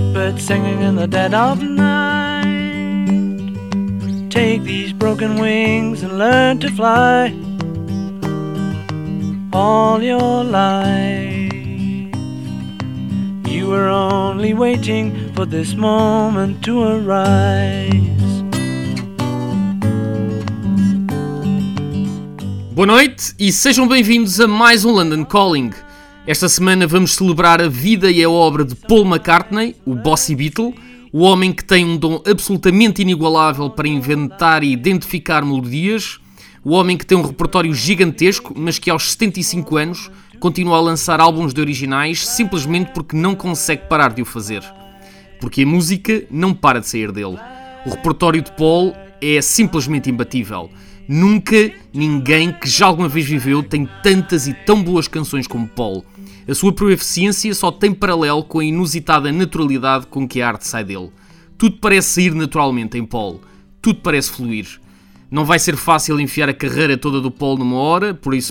birds singing in the dead of night. Take these broken wings and learn to fly all your life. You were only waiting for this moment to arise. Boa noite e sejam bem-vindos a mais um London Calling. Esta semana vamos celebrar a vida e a obra de Paul McCartney, o Bossy Beatle, o homem que tem um dom absolutamente inigualável para inventar e identificar melodias, o homem que tem um repertório gigantesco, mas que aos 75 anos continua a lançar álbuns de originais simplesmente porque não consegue parar de o fazer. Porque a música não para de sair dele. O repertório de Paul é simplesmente imbatível. Nunca ninguém que já alguma vez viveu tem tantas e tão boas canções como Paul. A sua proeficiência só tem paralelo com a inusitada naturalidade com que a arte sai dele. Tudo parece sair naturalmente em Paul. Tudo parece fluir. Não vai ser fácil enfiar a carreira toda do Paul numa hora, por isso